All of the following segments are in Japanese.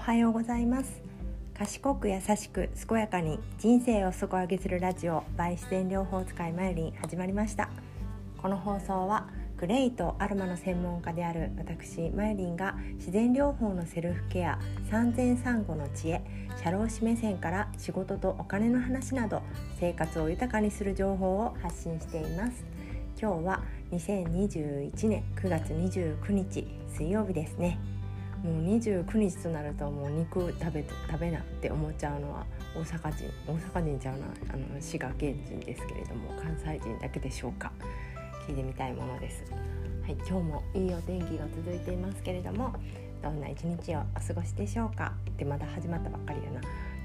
はようございます。賢く優しく健やかに人生を底上げするラジオ by 自然療法使いマユリン始まりました。この放送はグレイとアロマの専門家である私マユリンが自然療法のセルフケア産前産後の知恵社労士目線から仕事とお金の話など生活を豊かにする情報を発信しています。今日は2021年9月29日水曜日ですね。もう29日となるともう肉食べ食べなって思っちゃうのは大阪人大阪人ちゃうなあの滋賀県人ですけれども関西人だけでしょうか。聞いてみたいものです。はい今日もいいお天気が続いていますけれどもどんな一日をお過ごしでしょうか。でまだ始まったばっかりやな。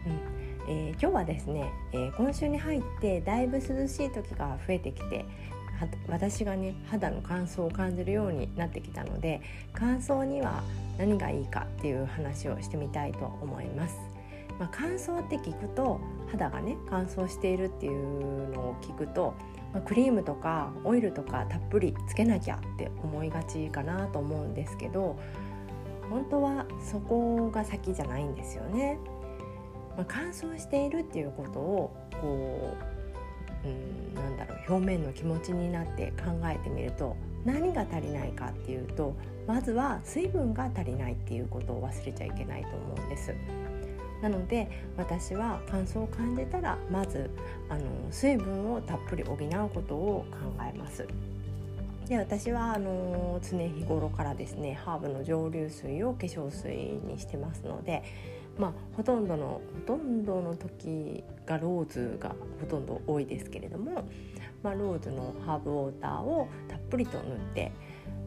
うん。えー、今日はですね、えー、今週に入ってだいぶ涼しい時が増えてきて私がね肌の乾燥を感じるようになってきたので乾燥には何がいいかっていう話をしてみたいと思います。まあ、乾燥って聞くと肌がね乾燥しているっていうのを聞くと、まあ、クリームとかオイルとかたっぷりつけなきゃって思いがちかなと思うんですけど本当はそこが先じゃないんですよね。まあ、乾燥しているっていうことをこううんなんだろう表面の気持ちになって考えてみると何が足りないかっていうとまずは水分が足りないっていうことを忘れちゃいけないと思うんです。なので私は乾燥を感じたらまずあの水分をたっぷり補うことを考えます。で私はあの常日頃からですねハーブの蒸留水を化粧水にしてますのでまあ、ほとんどのほとんどの時がローズがほとんど多いですけれども、まあ、ローズのハーブウォーターをたっぷりと塗って、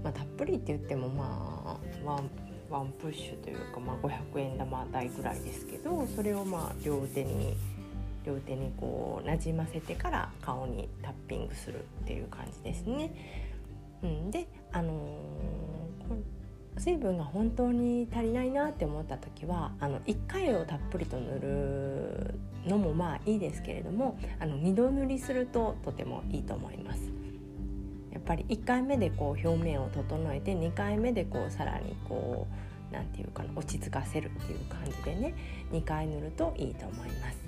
まあ、たっぷりって言ってもまあワンワンプッシュというか、まあ、500円玉台ぐらいですけどそれをまあ両手に両手にこうなじませてから顔にタッピングするっていう感じですね。うん、であのー水分が本当に足りないなって思った時はあの1回をたっぷりと塗るのもまあいいですけれどもあの2度塗りするととてもいいと思います。やっぱり1回目でこう表面を整えて2回目でこうさらにこう何て言うかな落ち着かせるっていう感じでね2回塗るといいと思います。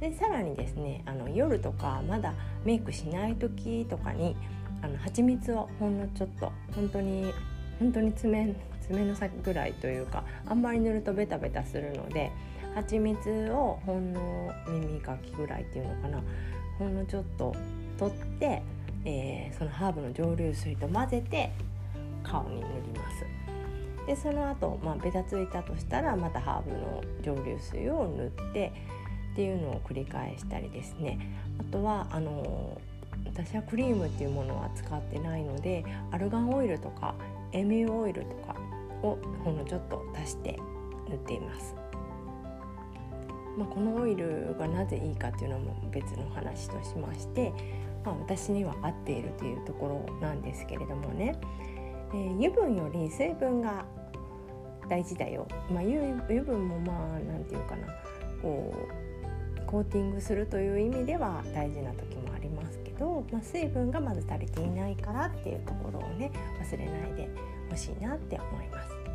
でさらにですねあの夜とかまだメイクしない時とかにあの蜂蜜をほんのちょっと本当に本当に爪爪の先ぐらいというかあんまり塗るとベタベタするので蜂蜜をほんの耳かきぐらいっていうのかなほんのちょっと取って、えー、そのハーブの蒸留水と混ぜて顔に塗ります。でその後、まあベタついたとしたらまたハーブの蒸留水を塗ってっていうのを繰り返したりですねあとはあの私はクリームっていうものは使ってないのでアルガンオイルとかエミューオイルとかをほんのちょっと足して塗っています。まあ、このオイルがなぜいいかっていうのも別の話としまして、まあ、私には合っているというところなんですけれどもね、えー、油分より水分が大事だよ、まあ、油分もまあ何て言うかな。こうコーティングするという意味では大事な時ど、まあ、水分がまず足りていないからっていうところをね忘れないでほしいなって思います。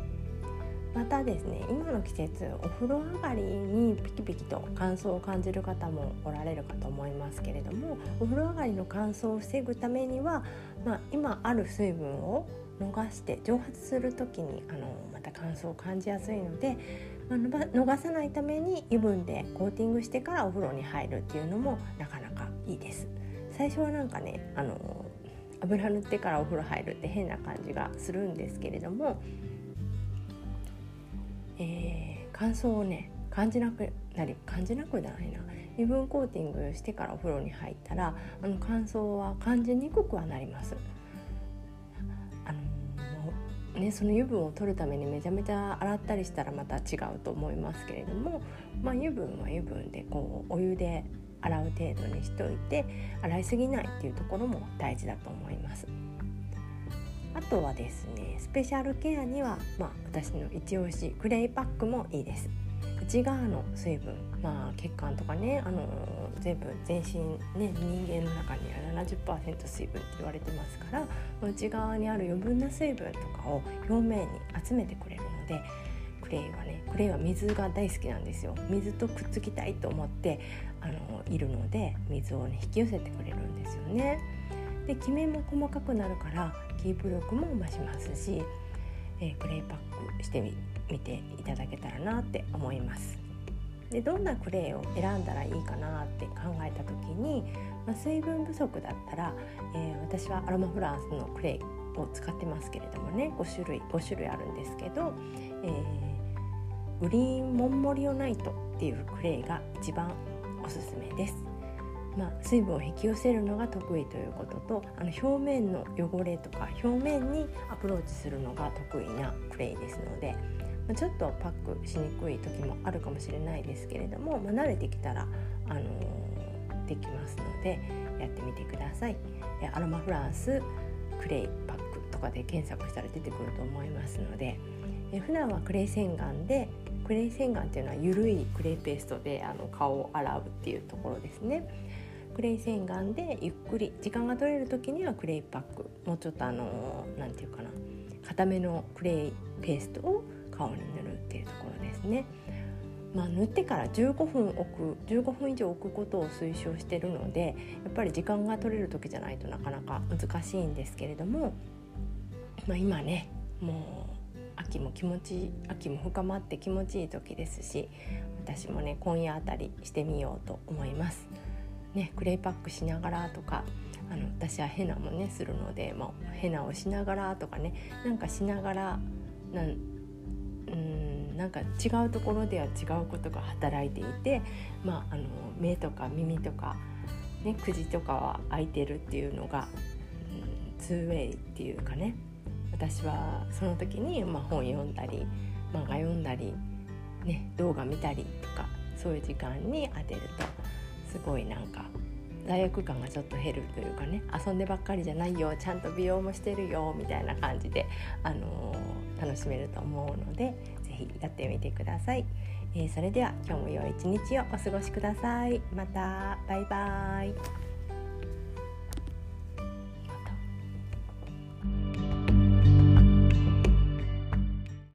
またですね今の季節お風呂上がりにピキピキと乾燥を感じる方もおられるかと思いますけれどもお風呂上がりの乾燥を防ぐためには、まあ、今ある水分を逃して蒸発する時にあのまた乾燥を感じやすいので、まあ、逃さないために油分でコーティングしてからお風呂に入るっていうのもなかなかいいです。最初はなんかねあの油塗ってからお風呂入るって変な感じがするんですけれども、えー、乾燥をね感じなくなり感じなくないな油分コーティングしてからお風呂に入ったらあの乾燥は感じにくくはなります。あのね、その油分を取るためにめちゃめちゃ洗ったりしたらまた違うと思いますけれども、まあ、油分は油分でこうお湯で洗う程度にしておいて洗いすぎないっていうところも大事だと思います。あとはですねスペシャルケアには、まあ、私の一押しクレイパックもいいです。内側の水分、まあ、血管とかね、あの全部全身、ね、人間の中には70%水分って言われてますから内側にある余分な水分とかを表面に集めてくれるのでレイはね。クレイは水が大好きなんですよ。水とくっつきたいと思ってあのいるので水をね引き寄せてくれるんですよね。できめも細かくなるからキープ力も増しますし、えー、クレイパックしてみていただけたらなって思います。でどんなクレイを選んだらいいかなって考えた時に、まあ、水分不足だったら、えー、私はアロマフランスのクレイを使ってますけれどもね5種類5種類あるんですけど、えー、グリーンモンモリオナイトっていうクレイが一番おすすめです。まあ、水分を引き寄せるのが得意ということとあの表面の汚れとか表面にアプローチするのが得意なクレイですので、ま、ちょっとパックしにくい時もあるかもしれないですけれども、まあ、慣れてきたら、あのー、できますのでやってみてください。アロマフランスクレイパックとかで検索したら出てくると思いますのでえ普段はクレイ洗顔でクレイ洗顔っていうのは緩いクレイペーストであの顔を洗うっていうところですね。クレイ洗顔でゆっくり時間が取れる時にはクレイパックもうちょっとあの何て言うかな固めのクレイペーストを顔に塗るっていうところですね。まあ、塗ってから15分置く15分以上置くことを推奨してるのでやっぱり時間が取れる時じゃないとなかなか難しいんですけれども、まあ、今ねもう秋も気持ち秋も深まって気持ちいい時ですし私もね今夜あたりしてみようと思います。ね、クレイパックしながらとかあの私はヘナもねするので、まあ、ヘナをしながらとかねなんかしながらなんうんなんか違うところでは違うことが働いていて、まあ、あの目とか耳とか、ね、口とかは開いてるっていうのが、うん、ツーウェイっていうかね私はその時に、まあ、本読んだり漫画読んだり、ね、動画見たりとかそういう時間に当てるとすごいなんか罪悪感がちょっと減るというかね遊んでばっかりじゃないよちゃんと美容もしてるよみたいな感じで、あのー、楽しめると思うので是非やってみてください、えー、それでは今日も良い一日をお過ごしください。またバイバーイ。